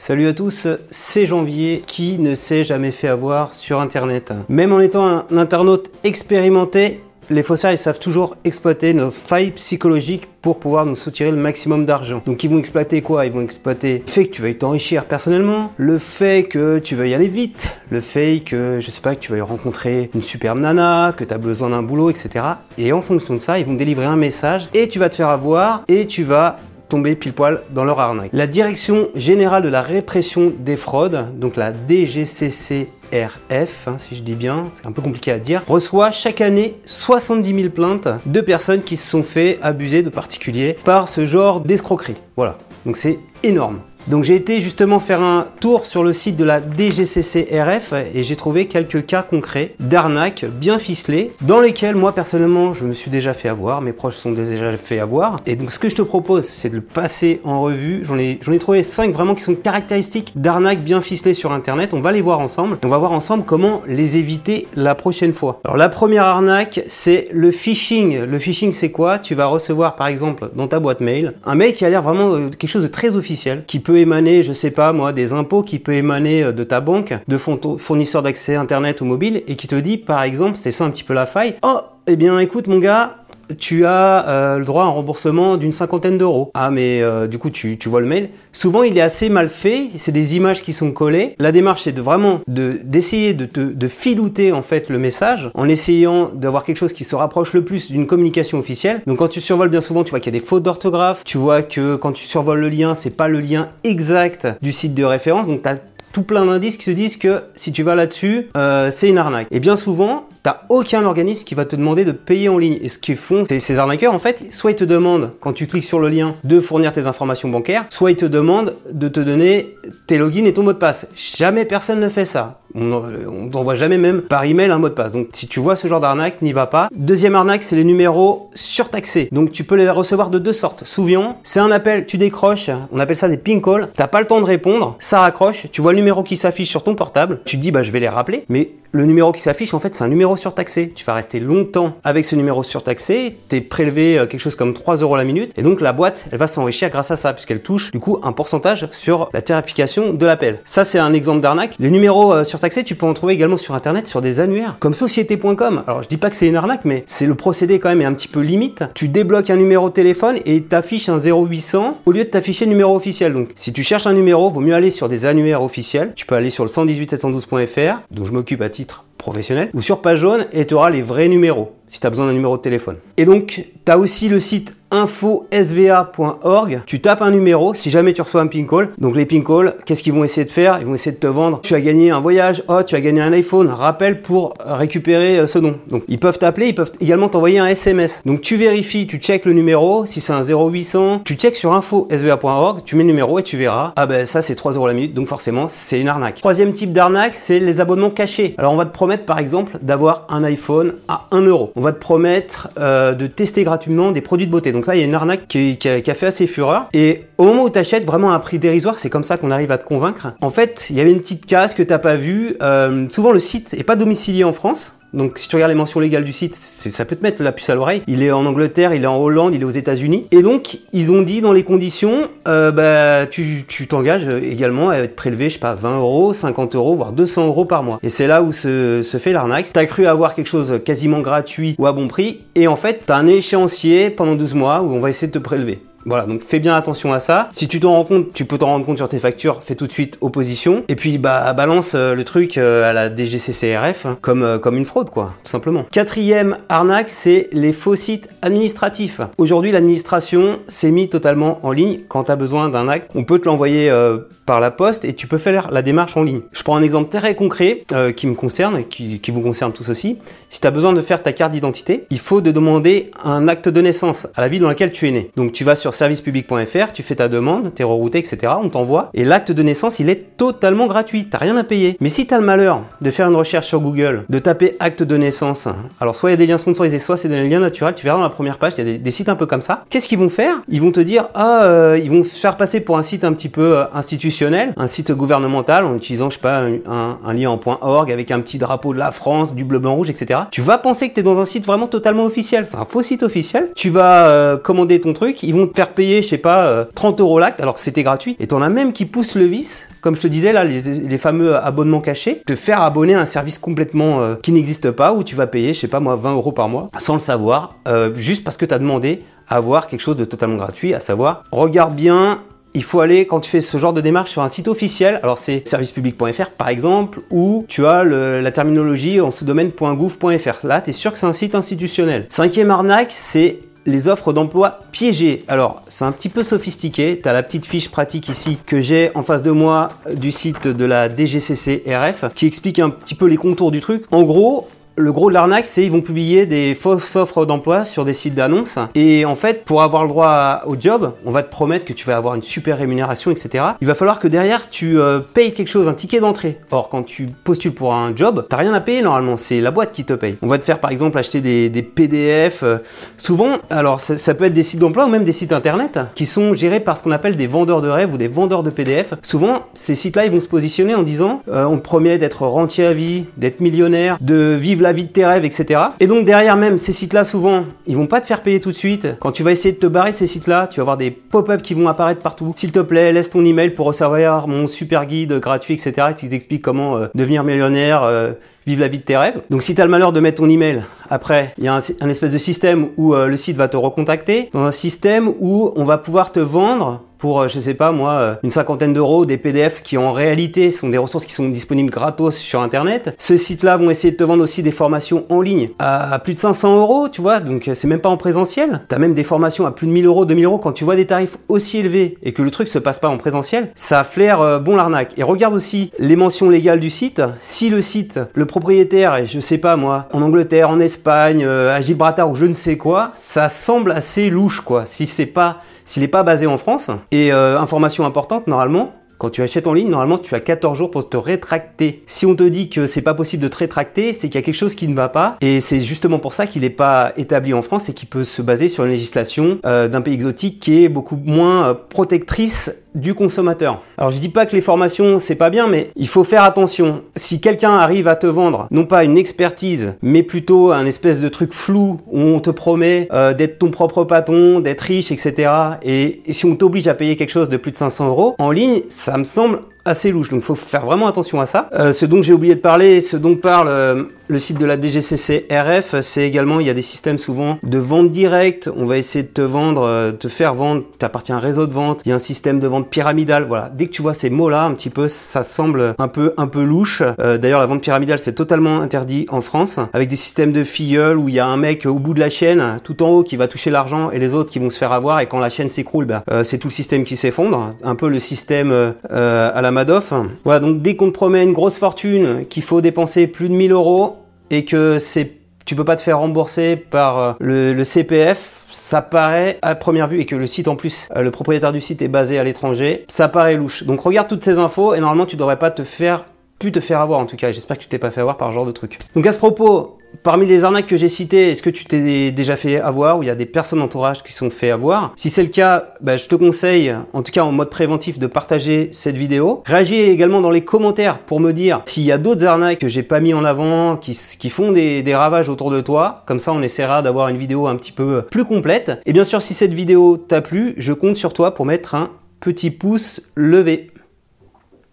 Salut à tous, c'est Janvier qui ne s'est jamais fait avoir sur internet. Même en étant un internaute expérimenté, les faussaires ils savent toujours exploiter nos failles psychologiques pour pouvoir nous soutirer le maximum d'argent. Donc ils vont exploiter quoi? Ils vont exploiter le fait que tu veuilles t'enrichir personnellement, le fait que tu veuilles aller vite, le fait que je sais pas que tu veuilles rencontrer une superbe nana, que tu as besoin d'un boulot, etc. Et en fonction de ça, ils vont délivrer un message et tu vas te faire avoir et tu vas tomber pile poil dans leur arnaque. La Direction Générale de la Répression des Fraudes, donc la DGCCRF, hein, si je dis bien, c'est un peu compliqué à dire, reçoit chaque année 70 000 plaintes de personnes qui se sont fait abuser de particuliers par ce genre d'escroquerie. Voilà, donc c'est énorme. Donc j'ai été justement faire un tour sur le site de la DGCCRF et j'ai trouvé quelques cas concrets d'arnaques bien ficelées dans lesquels moi personnellement je me suis déjà fait avoir, mes proches sont déjà fait avoir. Et donc ce que je te propose c'est de le passer en revue. J'en ai, ai trouvé 5 vraiment qui sont caractéristiques d'arnaques bien ficelées sur internet. On va les voir ensemble on va voir ensemble comment les éviter la prochaine fois. Alors la première arnaque c'est le phishing. Le phishing c'est quoi? Tu vas recevoir par exemple dans ta boîte mail un mail qui a l'air vraiment euh, quelque chose de très officiel qui peut émaner, je sais pas moi, des impôts, qui peut émaner euh, de ta banque, de fournisseurs d'accès internet ou mobile, et qui te dit par exemple, c'est ça un petit peu la faille, oh, eh bien écoute mon gars, tu as euh, le droit à un remboursement d'une cinquantaine d'euros. Ah mais euh, du coup tu, vois le mail. Souvent il est assez mal fait, c'est des images qui sont collées. La démarche c'est de vraiment d'essayer de, de, filouter en fait le message en essayant d'avoir quelque chose qui se rapproche le plus d'une communication officielle. Donc quand tu survoles bien souvent tu vois qu'il y a des fautes d'orthographe, tu vois que quand tu survoles le lien c'est pas le lien exact du site de référence. Donc tu as tout plein d'indices qui te disent que si tu vas là-dessus, euh, c'est une arnaque. Et bien souvent, aucun organisme qui va te demander de payer en ligne. Et ce qu'ils font, c'est ces arnaqueurs, en fait, soit ils te demandent, quand tu cliques sur le lien, de fournir tes informations bancaires, soit ils te demandent de te donner tes logins et ton mot de passe. Jamais personne ne fait ça. On t'envoie jamais même par email un mot de passe. Donc si tu vois ce genre d'arnaque, n'y va pas. Deuxième arnaque, c'est les numéros surtaxés. Donc tu peux les recevoir de deux sortes. Souvent, c'est un appel, tu décroches, on appelle ça des ping calls. T'as pas le temps de répondre, ça raccroche, tu vois le numéro qui s'affiche sur ton portable, tu te dis bah je vais les rappeler, mais le numéro qui s'affiche, en fait, c'est un numéro surtaxé. Tu vas rester longtemps avec ce numéro surtaxé, es prélevé euh, quelque chose comme 3 euros la minute, et donc la boîte, elle va s'enrichir grâce à ça, puisqu'elle touche du coup un pourcentage sur la tarification de l'appel. Ça, c'est un exemple d'arnaque. Les numéros euh, tu peux en trouver également sur Internet, sur des annuaires, comme société.com. Alors, je dis pas que c'est une arnaque, mais c'est le procédé quand même est un petit peu limite. Tu débloques un numéro de téléphone et t'affiches un 0800 au lieu de t'afficher le numéro officiel. Donc, si tu cherches un numéro, vaut mieux aller sur des annuaires officiels. Tu peux aller sur le 118 712.fr, dont je m'occupe à titre professionnel, ou sur page jaune et tu auras les vrais numéros si tu as besoin d'un numéro de téléphone. Et donc, tu as aussi le site infosva.org. Tu tapes un numéro si jamais tu reçois un ping call. Donc les ping calls, qu'est-ce qu'ils vont essayer de faire? Ils vont essayer de te vendre. Tu as gagné un voyage, oh, tu as gagné un iPhone, rappel pour récupérer euh, ce nom. Donc ils peuvent t'appeler, ils peuvent également t'envoyer un SMS. Donc tu vérifies, tu check le numéro, si c'est un 0800, tu check sur infosva.org, tu mets le numéro et tu verras, ah ben ça c'est 3 euros la minute, donc forcément c'est une arnaque. Troisième type d'arnaque, c'est les abonnements cachés. Alors on va te promettre par exemple d'avoir un iPhone à 1 euro. On va te promettre euh, de tester gratuitement des produits de beauté. Donc ça, il y a une arnaque qui, a, fait assez fureur. Et au moment où tu achètes vraiment un prix dérisoire, c'est comme ça qu'on arrive à te convaincre. En fait, il y avait une petite case que t'as pas vue. Euh, souvent, le site est pas domicilié en France. Donc si tu regardes les mentions légales du site, ça peut te mettre la puce à l'oreille. Il est en Angleterre, il est en Hollande, il est aux États-Unis. Et donc ils ont dit dans les conditions, euh, bah, tu t'engages également à être prélevé, je sais pas, 20 euros, 50 euros, voire 200 euros par mois. Et c'est là où se, se fait l'arnaque. T'as cru avoir quelque chose quasiment gratuit ou à bon prix, et en fait t'as un échéancier pendant 12 mois où on va essayer de te prélever. Voilà, donc fais bien attention à ça. Si tu t'en rends compte, tu peux t'en rendre compte sur tes factures, fais tout de suite opposition. Et puis bah balance euh, le truc euh, à la DGCCRF hein, comme, euh, comme une fraude quoi, tout simplement. Quatrième arnaque, c'est les faux sites administratifs. Aujourd'hui, l'administration s'est mis totalement en ligne. Quand tu as besoin d'un acte, on peut te l'envoyer par la poste et tu peux faire la démarche en ligne. Je prends un exemple très concret qui me concerne qui, qui vous concerne tous aussi. Si tu as besoin de faire ta carte d'identité, il faut de demander un acte de naissance à la ville dans laquelle tu es né. Donc tu vas sur servicepublic.fr, tu fais ta demande, t'es rerouté, etc. On t'envoie. Et l'acte de naissance, il est totalement gratuit. T'as rien à payer. Mais si t'as le malheur de faire une recherche sur Google, de taper acte de naissance, alors soit il y a des liens sponsorisés, soit c'est des liens naturels. Tu verras dans la première page, il y a des, sites un peu comme ça. Qu'est-ce qu'ils vont faire? Ils vont te dire, ah, euh, ils vont faire passer pour un site un petit peu euh, institutionnel, un site gouvernemental en utilisant, je sais pas, un, lien en .org avec un petit drapeau de la France, du bleu, blanc, rouge, etc. Tu vas penser que tu es dans un site vraiment totalement officiel. C'est un faux site officiel. Tu vas euh, commander ton truc, ils vont te faire payer, je sais pas, 30 euros l'acte alors que c'était gratuit. Et t'en as même qui poussent le vice, comme je te disais là, les, fameux abonnements cachés, te faire abonner à un service complètement qui n'existe pas où tu vas payer, je sais pas moi, 20 euros par mois sans le savoir, juste parce que tu as demandé à avoir quelque chose de totalement gratuit, à savoir, regarde bien il faut aller, quand tu fais ce genre de démarche, sur un site officiel. Alors, c'est servicepublic.fr par exemple, ou tu as la terminologie en sous-domaine .gouv.fr. Là, tu es sûr que c'est un site institutionnel. Cinquième arnaque, c'est les offres d'emploi piégées. Alors, c'est un petit peu sophistiqué. Tu la petite fiche pratique ici que j'ai en face de moi du site de la DGCC RF qui explique un petit peu les contours du truc. En gros, le gros de l'arnaque, c'est ils vont publier des fausses offres d'emploi sur des sites d'annonces. Et en fait, pour avoir le droit au job, on va te promettre que tu vas avoir une super rémunération, etc. Il va falloir que derrière, tu euh, payes quelque chose, un ticket d'entrée. Or, quand tu postules pour un job, t'as rien à payer normalement. C'est la boîte qui te paye. On va te faire par exemple acheter des, PDF. Euh, souvent, alors ça, peut être des sites d'emploi ou même des sites internet qui sont gérés par ce qu'on appelle des vendeurs de rêves ou des vendeurs de PDF. Souvent, ces sites-là, ils vont se positionner en disant euh, on te promet d'être rentier à vie, d'être millionnaire, de vivre la vie de tes rêves, etc. Et donc derrière même ces sites-là, souvent, ils vont pas te faire payer tout de suite. Quand tu vas essayer de te barrer de ces sites-là, tu vas avoir des pop-up qui vont apparaître partout. S'il te plaît, laisse ton email pour recevoir mon super guide gratuit, etc. qui t'explique comment euh, devenir millionnaire. Euh, vivre la vie de tes rêves. Donc si tu as le malheur de mettre ton email, après, il y a un, espèce de système où euh, le site va te recontacter, dans un système où on va pouvoir te vendre pour, euh, je sais pas moi, euh, une cinquantaine d'euros, des PDF qui en réalité sont des ressources qui sont disponibles gratos sur Internet. Ce site-là vont essayer de te vendre aussi des formations en ligne à, plus de 500 euros, tu vois, donc euh, c'est même pas en présentiel. Tu as même des formations à plus de 1000 euros, 2000 euros. Quand tu vois des tarifs aussi élevés et que le truc se passe pas en présentiel, ça flaire bon l'arnaque. Et regarde aussi les mentions légales du site. Si le site, le propriétaire est, je sais pas moi, en Angleterre, en Espagne, à Gibraltar ou je ne sais quoi, ça semble assez louche quoi. Si c'est pas s'il n'est pas basé en France, et euh, information importante, normalement, quand tu achètes en ligne, normalement, tu as 14 jours pour te rétracter. Si on te dit que c'est pas possible de te rétracter, c'est qu'il y a quelque chose qui ne va pas. Et c'est justement pour ça qu'il n'est pas établi en France et qu'il peut se baser sur une législation euh, d'un pays exotique qui est beaucoup moins euh, protectrice du consommateur. Alors je dis pas que les formations c'est pas bien, mais il faut faire attention. Si quelqu'un arrive à te vendre non pas une expertise, mais plutôt un espèce de truc flou où on te promet euh, d'être ton propre patron, d'être riche, etc. Et, et si on t'oblige à payer quelque chose de plus de 500 euros en ligne, ça me semble assez louche. Donc faut faire vraiment attention à ça. Euh, ce dont j'ai oublié de parler, ce dont parle euh, le site de la DGCC RF, c'est également, il y a des systèmes souvent de vente directe. On va essayer de te vendre, euh, te faire vendre, tu appartiens à un réseau de vente. Il y a un système de vente pyramidale. Voilà. Dès que tu vois ces mots-là, un petit peu, ça semble un peu, un peu louche. D'ailleurs, la vente pyramidale, c'est totalement interdit en France, avec des systèmes de filleuls où il y a un mec au bout de la chaîne, tout en haut, qui va toucher l'argent et les autres qui vont se faire avoir. Et quand la chaîne s'écroule, ben, c'est tout le système qui s'effondre. Un peu le système à la Voilà, donc dès qu'on te promet une grosse fortune, qu'il faut dépenser plus de 1000 euros et que c'est tu peux pas te faire rembourser par euh, le, CPF, ça paraît à première vue et que le site en plus, euh, le propriétaire du site est basé à l'étranger, ça paraît louche. Donc regarde toutes ces infos et normalement tu devrais pas te faire pu te faire avoir en tout cas. J'espère que tu t'es pas fait avoir par ce genre de truc. Donc à ce propos, Parmi les arnaques que j'ai citées, est-ce que tu t'es déjà fait avoir ou il y a des personnes d'entourage qui sont fait avoir? Si c'est le cas, bah, je te conseille, en tout cas en mode préventif, de partager cette vidéo. Réagis également dans les commentaires pour me dire s'il y a d'autres arnaques que j'ai pas mis en avant, qui, font des, ravages autour de toi. Comme ça, on essaiera d'avoir une vidéo un petit peu plus complète. Et bien sûr, si cette vidéo t'a plu, je compte sur toi pour mettre un petit pouce levé.